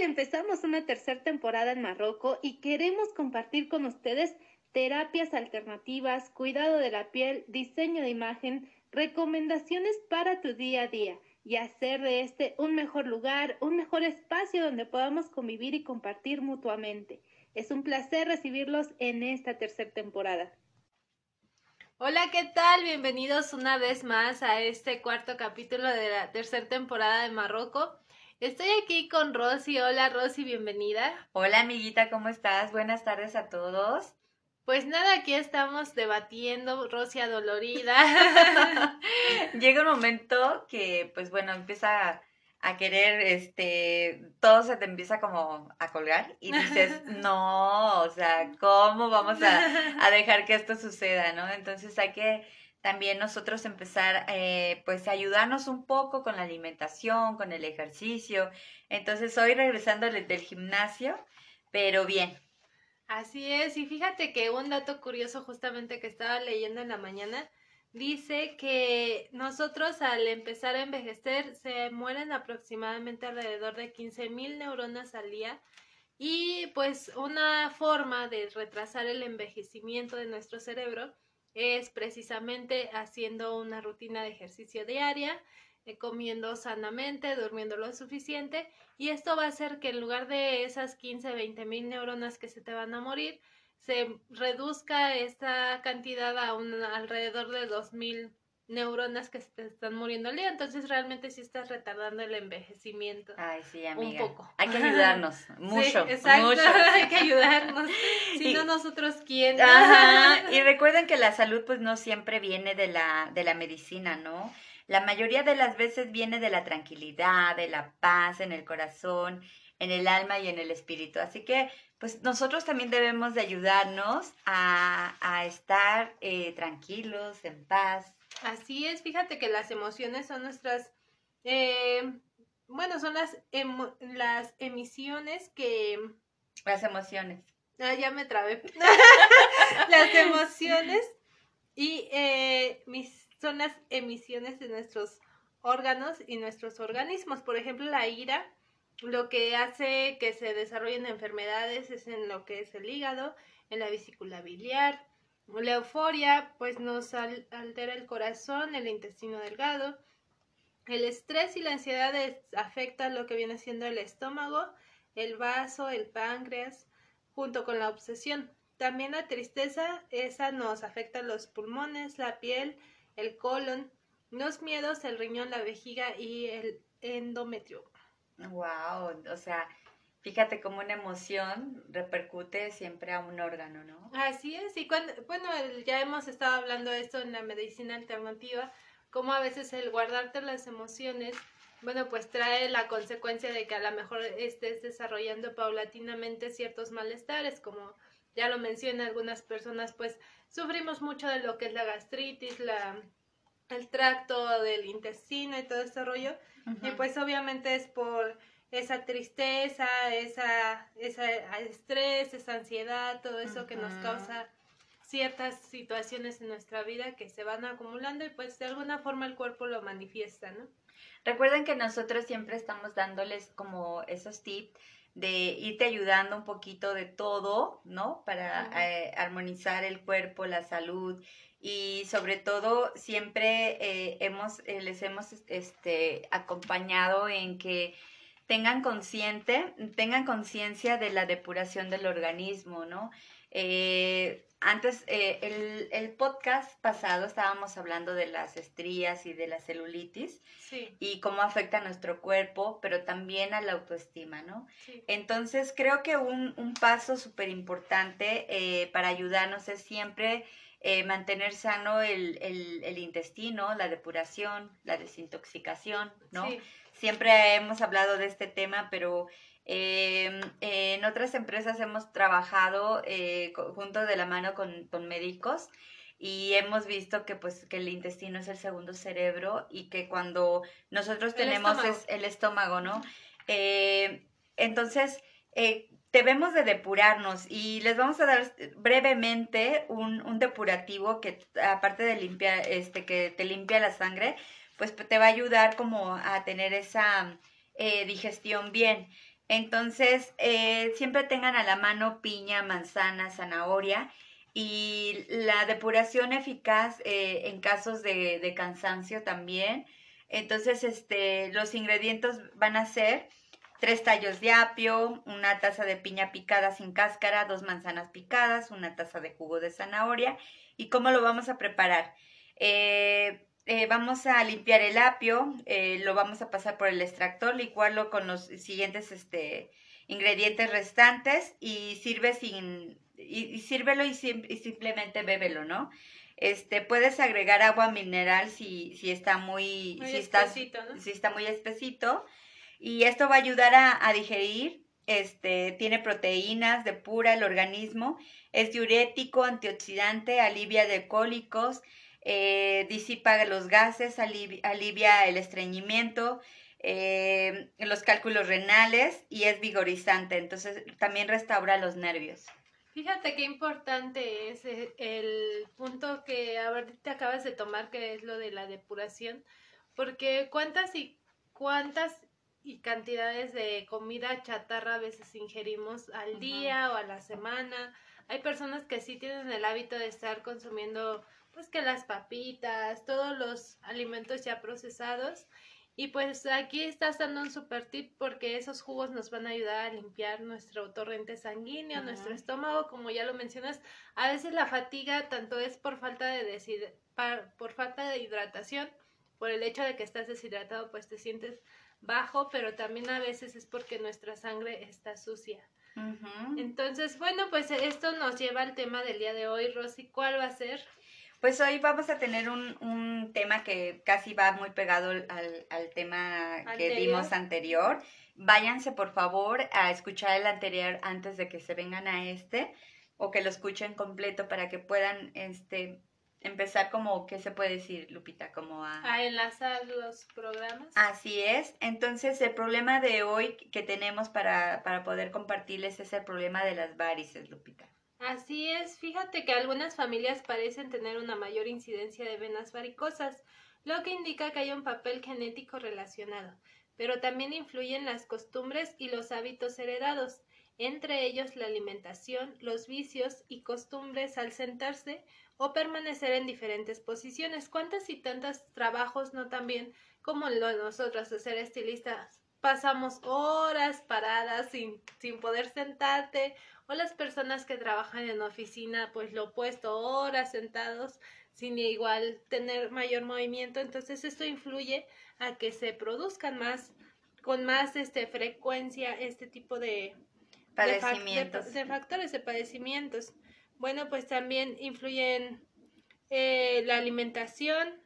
Empezamos una tercera temporada en Marruecos y queremos compartir con ustedes terapias alternativas, cuidado de la piel, diseño de imagen, recomendaciones para tu día a día y hacer de este un mejor lugar, un mejor espacio donde podamos convivir y compartir mutuamente. Es un placer recibirlos en esta tercera temporada. Hola, ¿qué tal? Bienvenidos una vez más a este cuarto capítulo de la tercera temporada de Marroco. Estoy aquí con Rosy. Hola Rosy, bienvenida. Hola amiguita, ¿cómo estás? Buenas tardes a todos. Pues nada, aquí estamos debatiendo, Rosy adolorida. Llega un momento que, pues bueno, empieza a querer, este, todo se te empieza como a colgar y dices, no, o sea, ¿cómo vamos a, a dejar que esto suceda, no? Entonces hay que también nosotros empezar eh, pues a ayudarnos un poco con la alimentación, con el ejercicio. Entonces hoy regresando del gimnasio, pero bien. Así es, y fíjate que un dato curioso justamente que estaba leyendo en la mañana dice que nosotros al empezar a envejecer se mueren aproximadamente alrededor de 15 mil neuronas al día y pues una forma de retrasar el envejecimiento de nuestro cerebro es precisamente haciendo una rutina de ejercicio diaria, eh, comiendo sanamente, durmiendo lo suficiente y esto va a hacer que en lugar de esas 15, 20 mil neuronas que se te van a morir, se reduzca esta cantidad a un alrededor de 2 mil neuronas que se te están muriendo al día, entonces realmente sí estás retardando el envejecimiento. Ay, sí, amiga. Un poco. Hay que ayudarnos, mucho, sí, exacto, mucho. hay que ayudarnos. Si no nosotros quién. Ajá. Y recuerden que la salud pues no siempre viene de la de la medicina, ¿no? La mayoría de las veces viene de la tranquilidad, de la paz en el corazón, en el alma y en el espíritu. Así que pues nosotros también debemos de ayudarnos a, a estar eh, tranquilos, en paz, Así es, fíjate que las emociones son nuestras, eh, bueno, son las, las emisiones que... Las emociones. Ah, ya me trabé. las emociones y eh, mis, son las emisiones de nuestros órganos y nuestros organismos. Por ejemplo, la ira, lo que hace que se desarrollen enfermedades es en lo que es el hígado, en la vesícula biliar, la euforia pues nos altera el corazón, el intestino delgado. El estrés y la ansiedad afectan lo que viene siendo el estómago, el vaso, el páncreas, junto con la obsesión. También la tristeza, esa nos afecta los pulmones, la piel, el colon, los miedos, el riñón, la vejiga y el endometrio. Wow, o sea, Fíjate cómo una emoción repercute siempre a un órgano, ¿no? Así es, y cuando, bueno, ya hemos estado hablando de esto en la medicina alternativa, como a veces el guardarte las emociones, bueno, pues trae la consecuencia de que a lo mejor estés desarrollando paulatinamente ciertos malestares, como ya lo mencioné algunas personas, pues sufrimos mucho de lo que es la gastritis, la, el tracto del intestino y todo ese rollo, y pues obviamente es por esa tristeza, esa, esa estrés, esa ansiedad, todo eso que nos causa ciertas situaciones en nuestra vida que se van acumulando y pues de alguna forma el cuerpo lo manifiesta, ¿no? Recuerden que nosotros siempre estamos dándoles como esos tips de irte ayudando un poquito de todo, ¿no? Para eh, armonizar el cuerpo, la salud y sobre todo siempre eh, hemos, eh, les hemos este, acompañado en que tengan consciente, tengan conciencia de la depuración del organismo, ¿no? Eh, antes, eh, el, el, podcast pasado estábamos hablando de las estrías y de la celulitis y cómo afecta a nuestro cuerpo, pero también a la autoestima, ¿no? Entonces, creo que un, un paso súper importante eh, para ayudarnos es siempre mantener sano el, el, el, intestino, la depuración, la desintoxicación, ¿no? Siempre hemos hablado de este tema, pero em, en otras empresas hemos trabajado eh, junto de la mano con, médicos y hemos visto que pues que el intestino es el segundo cerebro y que cuando nosotros tenemos el es el estómago, ¿no? Eh, entonces, eh, debemos de depurarnos y les vamos a dar brevemente un, un depurativo que aparte de limpiar, este, que te limpia la sangre, pues te va a ayudar como a tener esa eh, digestión bien. Entonces, eh, siempre tengan a la mano piña, manzana, zanahoria y la depuración eficaz eh, en casos de, de, cansancio también. Entonces, este, los ingredientes van a ser tres tallos de apio, una taza de piña picada sin cáscara, dos manzanas picadas, una taza de jugo de zanahoria. ¿Y cómo lo vamos a preparar? Eh, eh, vamos a limpiar el apio, eh, lo vamos a pasar por el extractor, licuarlo con los siguientes este, ingredientes restantes y sirve sin y, sírvelo y, simplemente bébelo, ¿no? Este, puedes agregar agua mineral si, si está muy, si, está, si está muy espesito y esto va a ayudar a, digerir, este, tiene proteínas, depura el organismo, es diurético, antioxidante, alivia de cólicos, eh, disipa los gases, alivia, el estreñimiento, eh, los cálculos renales y es vigorizante, entonces también restaura los nervios. Fíjate qué importante es eh, el punto que ahorita acabas de tomar, que es lo de la depuración, porque cuántas y cuántas y cantidades de comida chatarra a veces ingerimos al día o a la semana. Hay personas que sí tienen el hábito de estar consumiendo pues que las papitas, todos los alimentos ya procesados. Y pues aquí estás dando un super tip porque esos jugos nos van a ayudar a limpiar nuestro torrente sanguíneo, nuestro estómago, como ya lo mencionas. A veces la fatiga tanto es por falta de por falta de hidratación, por el hecho de que estás deshidratado, pues te sientes bajo, pero también a veces es porque nuestra sangre está sucia. Entonces, bueno, pues esto nos lleva al tema del día de hoy. Rosy, ¿cuál va a ser? Pues hoy vamos a tener un, un tema que casi va muy pegado al, al tema que dimos anterior. Váyanse, por favor, a escuchar el anterior antes de que se vengan a este o que lo escuchen completo para que puedan este, empezar como, ¿qué se puede decir, Lupita? Como a... A enlazar los programas. Así es. Entonces, el problema de hoy que tenemos para, para poder compartirles es el problema de las varices, Lupita. Así es. Fíjate que algunas familias parecen tener una mayor incidencia de venas varicosas, lo que indica que hay un papel genético relacionado, pero también influyen las costumbres y los hábitos heredados, entre ellos la alimentación, los vicios y costumbres al sentarse o permanecer en diferentes posiciones. ¿Cuántas y tantos trabajos no también como lo de nosotros de ser estilistas? Pasamos horas paradas sin, sin poder sentarte o las personas que trabajan en oficina pues lo opuesto, horas sentados sin igual tener mayor movimiento. Entonces esto influye a que se produzcan más con más este frecuencia este tipo de padecimientos. de factores de padecimientos. Bueno, pues también influyen eh, la alimentación,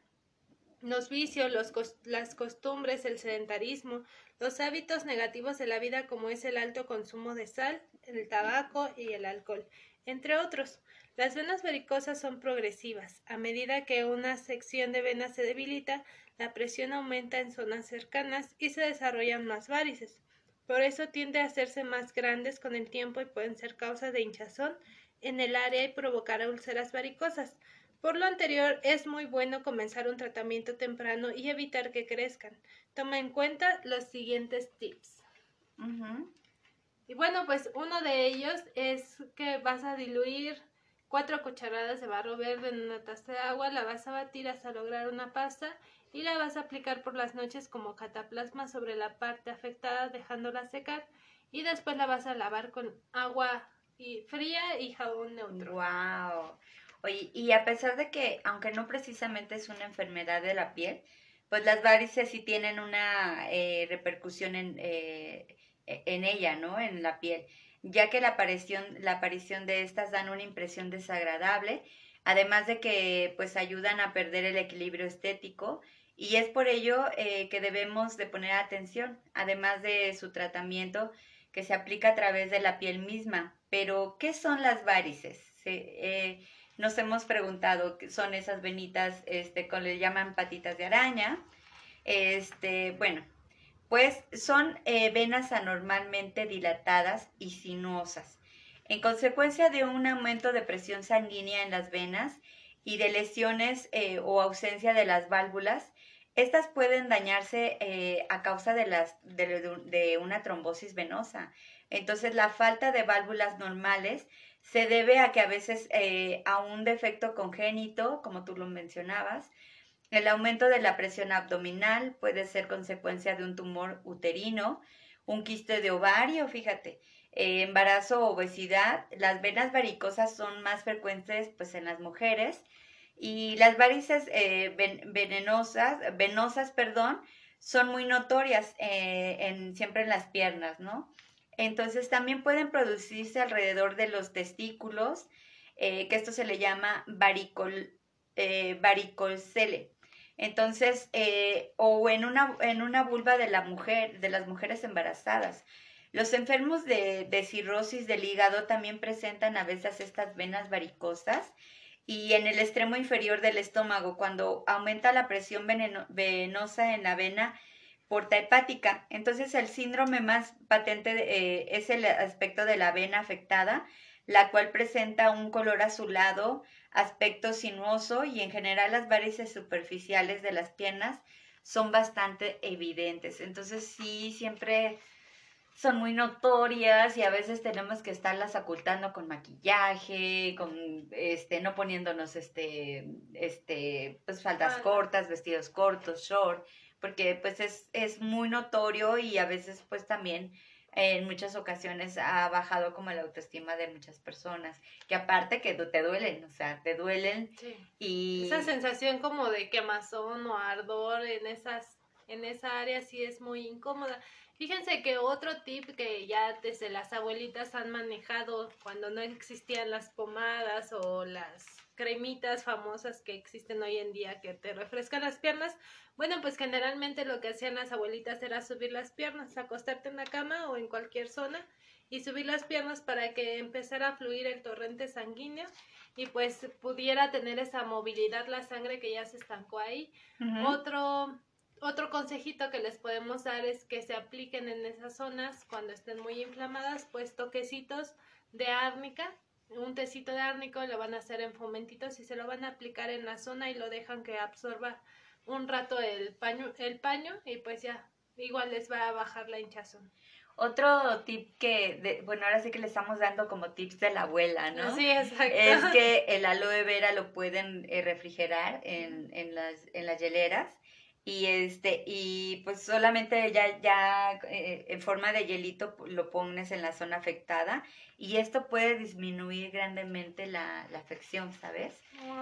los vicios, los las costumbres, el sedentarismo, los hábitos negativos de la vida como es el alto consumo de sal, el tabaco y el alcohol, entre otros. Las venas varicosas son progresivas. A medida que una sección de venas se debilita, la presión aumenta en zonas cercanas y se desarrollan más varices. Por eso tiende a hacerse más grandes con el tiempo y pueden ser causa de hinchazón en el área y provocar úlceras varicosas. Por lo anterior, es muy bueno comenzar un tratamiento temprano y evitar que crezcan. Toma en cuenta los siguientes tips. Y bueno, pues uno de ellos es que vas a diluir cuatro cucharadas de barro verde en una taza de agua, la vas a batir hasta lograr una pasta y la vas a aplicar por las noches como cataplasma sobre la parte afectada dejándola secar y después la vas a lavar con agua y fría y jabón neutro. Wow. Oye, y a pesar de que, aunque no precisamente es una enfermedad de la piel, pues las varices sí tienen una eh, repercusión en, eh, en ella, ¿no? En la piel, ya que la aparición, la aparición de estas dan una impresión desagradable, además de que pues ayudan a perder el equilibrio estético y es por ello eh, que debemos de poner atención, además de su tratamiento que se aplica a través de la piel misma. Pero, ¿qué son las varices? Eh, nos hemos preguntado qué son esas venitas, este, le llaman patitas de araña. Este, bueno, pues son eh, venas anormalmente dilatadas y sinuosas. En consecuencia de un aumento de presión sanguínea en las venas y de lesiones eh, o ausencia de las válvulas, Estas pueden dañarse eh, a causa de, una trombosis venosa. Entonces, la falta de válvulas normales se debe a que a veces eh, a un defecto congénito, como tú lo mencionabas, el aumento de la presión abdominal puede ser consecuencia de un tumor uterino, un quiste de ovario, fíjate, eh, embarazo o obesidad. Las venas varicosas son más frecuentes pues, en las mujeres y las varices eh, venenosas, venosas, perdón, son muy notorias eh, en, siempre en las piernas, ¿no? Entonces también pueden producirse alrededor de los testículos, que esto se le llama varicol, varicolcele. Entonces, eh, o en una, en una vulva de la mujer, de las mujeres embarazadas. Los enfermos de, cirrosis del hígado también presentan a veces estas venas varicosas y en el extremo inferior del estómago, cuando aumenta la presión venosa en la vena porta hepática. Entonces, el síndrome más patente eh, es el aspecto de la vena afectada, la cual presenta un color azulado, aspecto sinuoso y en general las varices superficiales de las piernas son bastante evidentes. Entonces sí, siempre son muy notorias y a veces tenemos que estarlas ocultando con maquillaje, con este no poniéndonos este este pues faldas cortas, vestidos cortos, short, porque pues es es muy notorio y a veces pues también en muchas ocasiones ha bajado como la autoestima de muchas personas, que aparte que te duelen, o sea, te duelen y... Esa sensación como de quemazón o ardor en esas en esa área sí es muy incómoda. Fíjense que otro tip que ya desde las abuelitas han manejado cuando no existían las pomadas o las cremitas famosas que existen hoy en día que te refrescan las piernas. Bueno, pues generalmente lo que hacían las abuelitas era subir las piernas, acostarte en la cama o en cualquier zona y subir las piernas para que empezara a fluir el torrente sanguíneo y pues pudiera tener esa movilidad la sangre que ya se estancó ahí. Otro otro consejito que les podemos dar es que se apliquen en esas zonas cuando estén muy inflamadas, pues toquecitos de árnica un tecito de árnico, lo van a hacer en fomentitos y se lo van a aplicar en la zona y lo dejan que absorba un rato el paño, el paño y pues ya igual les va a bajar la hinchazón. Otro tip que, bueno, ahora sí que le estamos dando como tips de la abuela, ¿no? Sí, exacto. Es que el aloe vera lo pueden eh, refrigerar en, en, las, en las hieleras y este y pues solamente ya ya eh, en forma de hielito lo pones en la zona afectada y esto puede disminuir grandemente la, afección sabes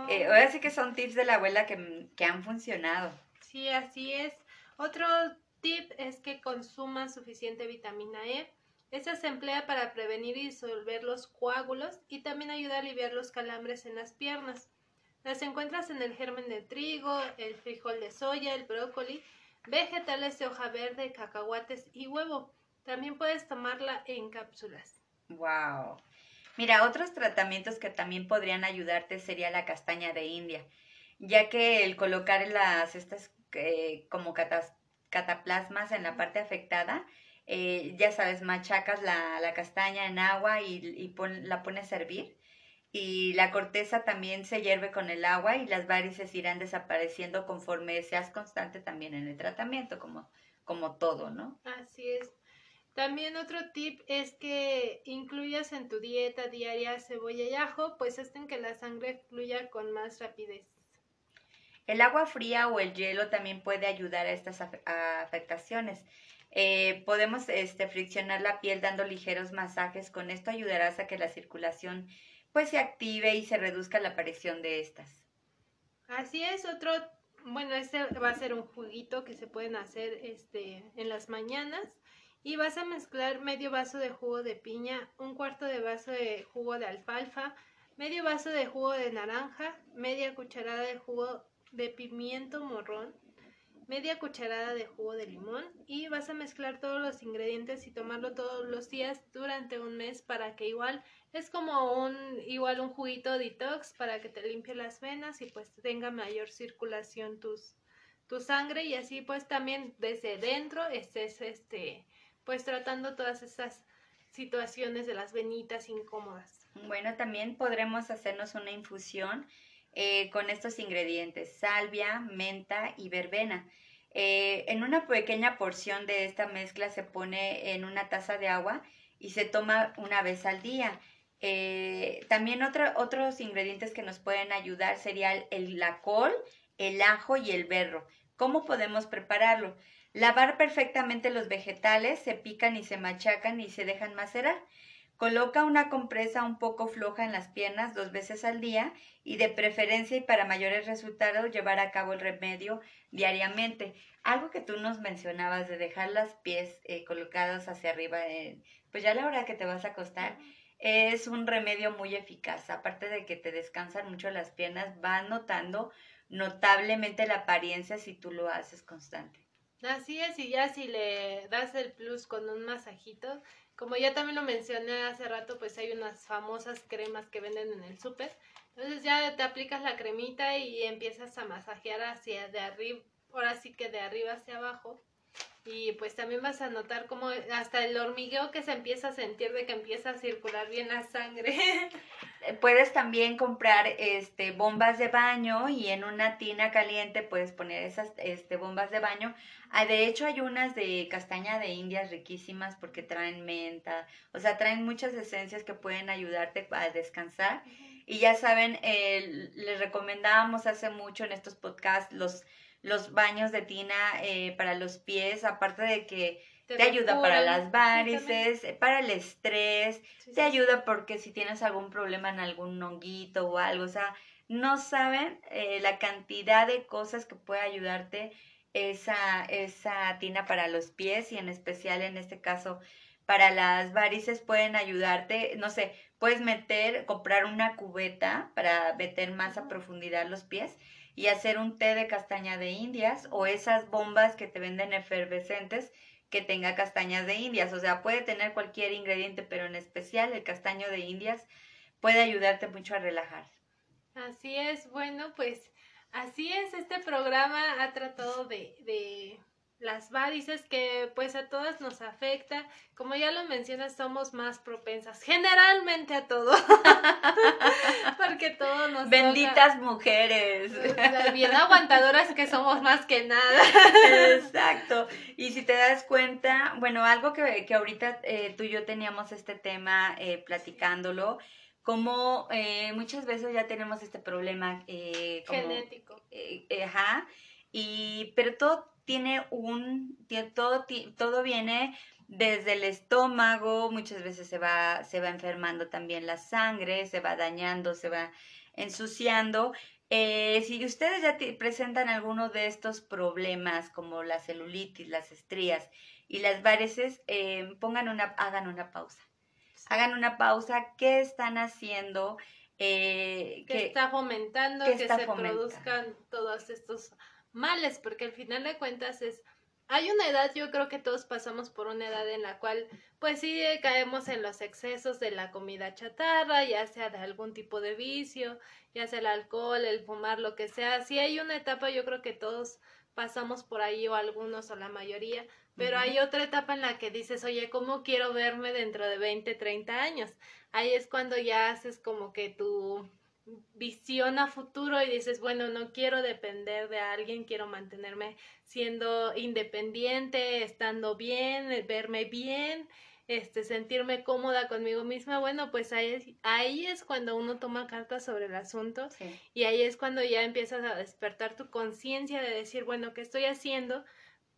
eh, ahora sí que son tips de la abuela que, que han funcionado. Sí así es. Otro tip es que consuma suficiente vitamina E. Esta se emplea para prevenir y disolver los coágulos y también ayuda a aliviar los calambres en las piernas las encuentras en el germen de trigo, el frijol de soya, el brócoli, vegetales de hoja verde, cacahuates y huevo. También puedes tomarla en cápsulas. Wow. Mira, otros tratamientos que también podrían ayudarte sería la castaña de India, ya que el colocar las estas eh, como cataplasmas en la parte afectada, eh, ya sabes, machacas la, la, castaña en agua y, y la pones a hervir y la corteza también se hierve con el agua y las varices irán desapareciendo conforme seas constante también en el tratamiento, como, como todo, ¿no? Así es. También otro tip es que incluyas en tu dieta diaria cebolla y ajo, pues hacen que la sangre fluya con más rapidez. El agua fría o el hielo también puede ayudar a estas afectaciones. Eh, podemos este, friccionar la piel dando ligeros masajes. Con esto ayudarás a que la circulación pues se active y se reduzca la aparición de estas. Así es, otro, bueno, este va a ser un juguito que se pueden hacer este, en las mañanas y vas a mezclar medio vaso de jugo de piña, un cuarto de vaso de jugo de alfalfa, medio vaso de jugo de naranja, media cucharada de jugo de pimiento morrón, media cucharada de jugo de limón y vas a mezclar todos los ingredientes y tomarlo todos los días durante un mes para que igual es como un igual un juguito detox para que te limpie las venas y pues tenga mayor circulación tus tu sangre y así pues también desde dentro estés este pues tratando todas esas situaciones de las venitas incómodas. Bueno, también podremos hacernos una infusión eh, con estos ingredientes, salvia, menta y verbena. Eh, en una pequeña porción de esta mezcla se pone en una taza de agua y se toma una vez al día. Eh, también otros ingredientes que nos pueden ayudar serían el, la col, el ajo y el berro. ¿Cómo podemos prepararlo? Lavar perfectamente los vegetales, se pican y se machacan y se dejan macerar. Coloca una compresa un poco floja en las piernas dos veces al día y de preferencia y para mayores resultados llevar a cabo el remedio diariamente. Algo que tú nos mencionabas de dejar las pies eh, colocados hacia arriba, pues ya a la hora que te vas a acostar, es un remedio muy eficaz. Aparte de que te descansan mucho las piernas, van notando notablemente la apariencia si tú lo haces constante. Así es, y ya si le das el plus con un masajito, como ya también lo mencioné hace rato, pues hay unas famosas cremas que venden en el súper. Entonces ya te aplicas la cremita y empiezas a masajear hacia de arriba, ahora sí que de arriba hacia abajo. Y pues también vas a notar como hasta el hormigueo que se empieza a sentir de que empieza a circular bien la sangre. Eh, puedes también comprar este bombas de baño y en una tina caliente puedes poner esas este bombas de baño. Ah, de hecho hay unas de castaña de indias riquísimas porque traen menta, o sea, traen muchas esencias que pueden ayudarte a descansar. Y ya saben, eh, les recomendábamos hace mucho en estos podcasts los los baños de tina eh, para los pies, aparte de que te, ayuda para las varices, para el estrés, te ayuda porque si tienes algún problema en algún honguito o algo, o sea, no saben eh, la cantidad de cosas que puede ayudarte esa, esa tina para los pies y en especial en este caso para las varices pueden ayudarte, no sé, puedes meter, comprar una cubeta para meter más a profundidad los pies y hacer un té de castaña de indias o esas bombas que te venden efervescentes que tenga castañas de indias. O sea, puede tener cualquier ingrediente, pero en especial el castaño de indias puede ayudarte mucho a relajar. Así es, bueno, pues así es, este programa ha tratado de, de las varices que pues a todas nos afecta. Como ya lo mencionas, somos más propensas generalmente a todo. Porque todo nos Benditas mujeres. Bien aguantadoras que somos más que nada. Exacto. Y si te das cuenta, bueno, algo que, que ahorita eh, tú y yo teníamos este tema eh, platicándolo, como eh, muchas veces ya tenemos este problema genético. ajá. Y, pero todo tiene un, todo, todo viene desde el estómago, muchas veces se va, se va enfermando también la sangre, se va dañando, se va ensuciando. Eh, si ustedes ya presentan alguno de estos problemas como la celulitis, las estrías y las varices, eh, pongan una, hagan una pausa. Hagan una pausa. ¿Qué están haciendo? Eh, que, está fomentando que se produzcan todos estos males, porque al final de cuentas es, hay una edad, yo creo que todos pasamos por una edad en la cual, pues sí, caemos en los excesos de la comida chatarra, ya sea de algún tipo de vicio, ya sea el alcohol, el fumar, lo que sea. Sí hay una etapa, yo creo que todos pasamos por ahí, o algunos, o la mayoría, pero hay otra etapa en la que dices, oye, ¿cómo quiero verme dentro de 20, 30 años? Ahí es cuando ya haces como que tu visión a futuro y dices, bueno, no quiero depender de alguien, quiero mantenerme siendo independiente, estando bien, verme bien, este, sentirme cómoda conmigo misma, bueno, pues ahí es, ahí es cuando uno toma cartas sobre el asunto y ahí es cuando ya empiezas a despertar tu conciencia de decir, bueno, ¿qué estoy haciendo?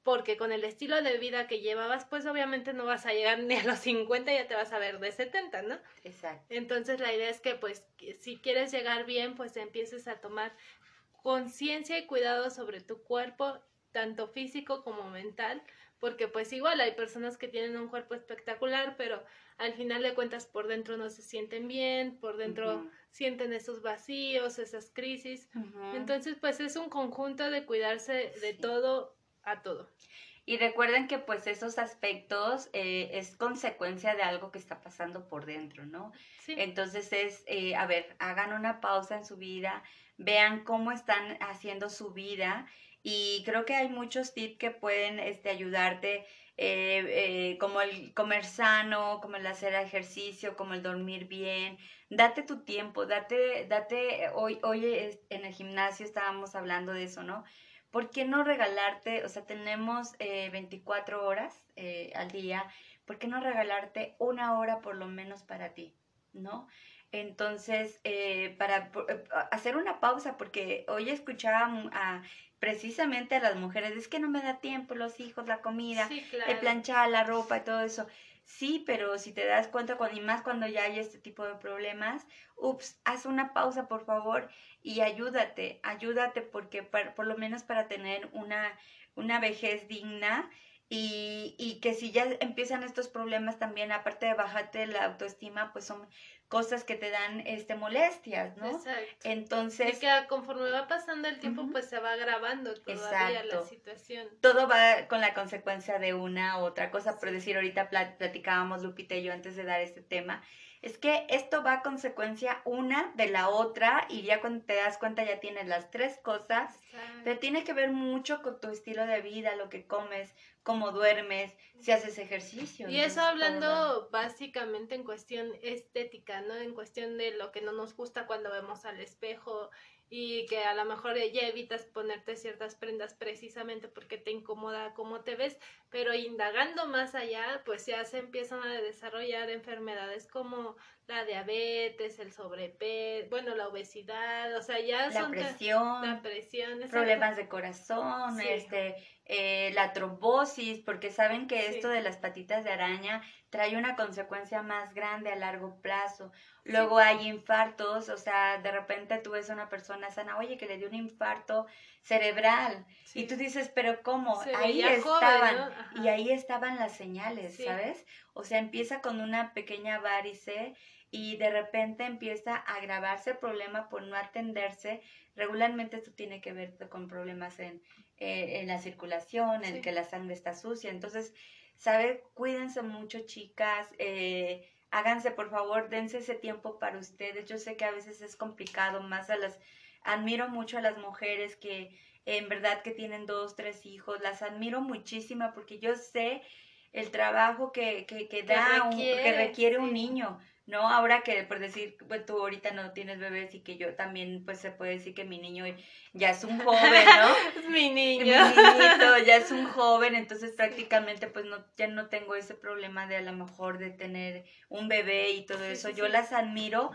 Porque con el estilo de vida que llevabas, pues obviamente no vas a llegar ni a los 50, ya te vas a ver de 70, ¿no? Exacto. Entonces la idea es que pues si quieres llegar bien, pues empieces a tomar conciencia y cuidado sobre tu cuerpo, tanto físico como mental, porque pues igual hay personas que tienen un cuerpo espectacular, pero al final de cuentas por dentro no se sienten bien, por dentro sienten esos vacíos, esas crisis. Entonces pues es un conjunto de cuidarse de todo a todo. Y recuerden que pues esos aspectos eh, es consecuencia de algo que está pasando por dentro, ¿no? Sí. Entonces es, eh, a ver, hagan una pausa en su vida, vean cómo están haciendo su vida y creo que hay muchos tips que pueden este, ayudarte eh, eh, como el comer sano, como el hacer ejercicio, como el dormir bien. Date tu tiempo, date, date, hoy, hoy en el gimnasio estábamos hablando de eso, ¿no? ¿Por qué no regalarte, o sea, tenemos 24 horas al día, ¿por qué no regalarte una hora por lo menos para ti, ¿no? Entonces, eh, para eh, hacer una pausa, porque hoy escuchaba a, precisamente a las mujeres, es que no me da tiempo, los hijos, la comida, el planchar, la ropa y todo eso. Sí, pero si te das cuenta, cuando, y más cuando ya hay este tipo de problemas, ups, haz una pausa, por favor, y ayúdate, ayúdate, porque por lo menos para tener una, una vejez digna, y, y, que si ya empiezan estos problemas también, aparte de bajarte la autoestima, pues son cosas que te dan este molestias, ¿no? Exacto. Entonces, y que conforme va pasando el tiempo, pues se va agravando todavía la situación. Todo va con la consecuencia de una u otra cosa, por decir, ahorita platicábamos Lupita y yo antes de dar este tema, es que esto va a consecuencia una de la otra y ya cuando te das cuenta ya tienes las tres cosas. Te tiene que ver mucho con tu estilo de vida, lo que comes, cómo duermes, si haces ejercicio. Y eso hablando básicamente en cuestión estética, ¿no? En cuestión de lo que no nos gusta cuando vemos al espejo y que a lo mejor ya evitas ponerte ciertas prendas precisamente porque te incomoda cómo te ves, pero indagando más allá, pues ya se empiezan a desarrollar enfermedades como la diabetes, el sobrepeso, bueno, la obesidad, o sea, ya la presión, la presión, problemas de corazón, este, eh, la trombosis, porque saben que esto de las patitas de araña trae una consecuencia más grande a largo plazo. Luego hay infartos, o sea, de repente tú ves a una persona sana, oye, que le dio un infarto cerebral. Y tú dices, pero ¿cómo? ahí estaban, y ahí estaban las señales, ¿sabes? O sea, empieza con una pequeña varice y de repente empieza a agravarse el problema por no atenderse. Regularmente esto tiene que ver con problemas en, eh, en la circulación, en que la sangre está sucia. Entonces, ¿sabe? Cuídense mucho, chicas. Eh, háganse, por favor, dense ese tiempo para ustedes. Yo sé que a veces es complicado, más a las... Admiro mucho a las mujeres que en verdad que tienen dos, tres hijos. Las admiro muchísimo porque yo sé el trabajo que, que, que da, que requiere un niño. ¿no? Ahora que por decir, pues tú ahorita no tienes bebés y que yo también, pues se puede decir que mi niño ya es un joven, ¿no? mi niño. Mi niñito es un joven, entonces prácticamente pues no, ya no tengo ese problema de a lo mejor de tener un bebé y todo eso. yo las admiro.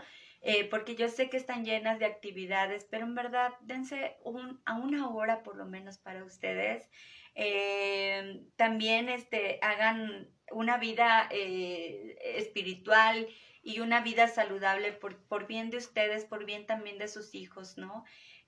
Eh, porque yo sé que están llenas de actividades, pero en verdad dense un, a una hora por lo menos para ustedes. Eh, también este, hagan una vida eh, espiritual y una vida saludable por, por bien de ustedes, por bien también de sus hijos, ¿no?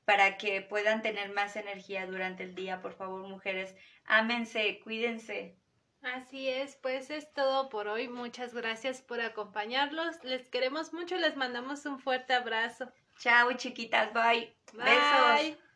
Para que puedan tener más energía durante el día. Por favor, mujeres, ámense, cuídense. Así es, pues es todo por hoy. Muchas gracias por acompañarlos. Les queremos mucho, les mandamos un fuerte abrazo. Chao, chiquitas, bye. bye. Besos.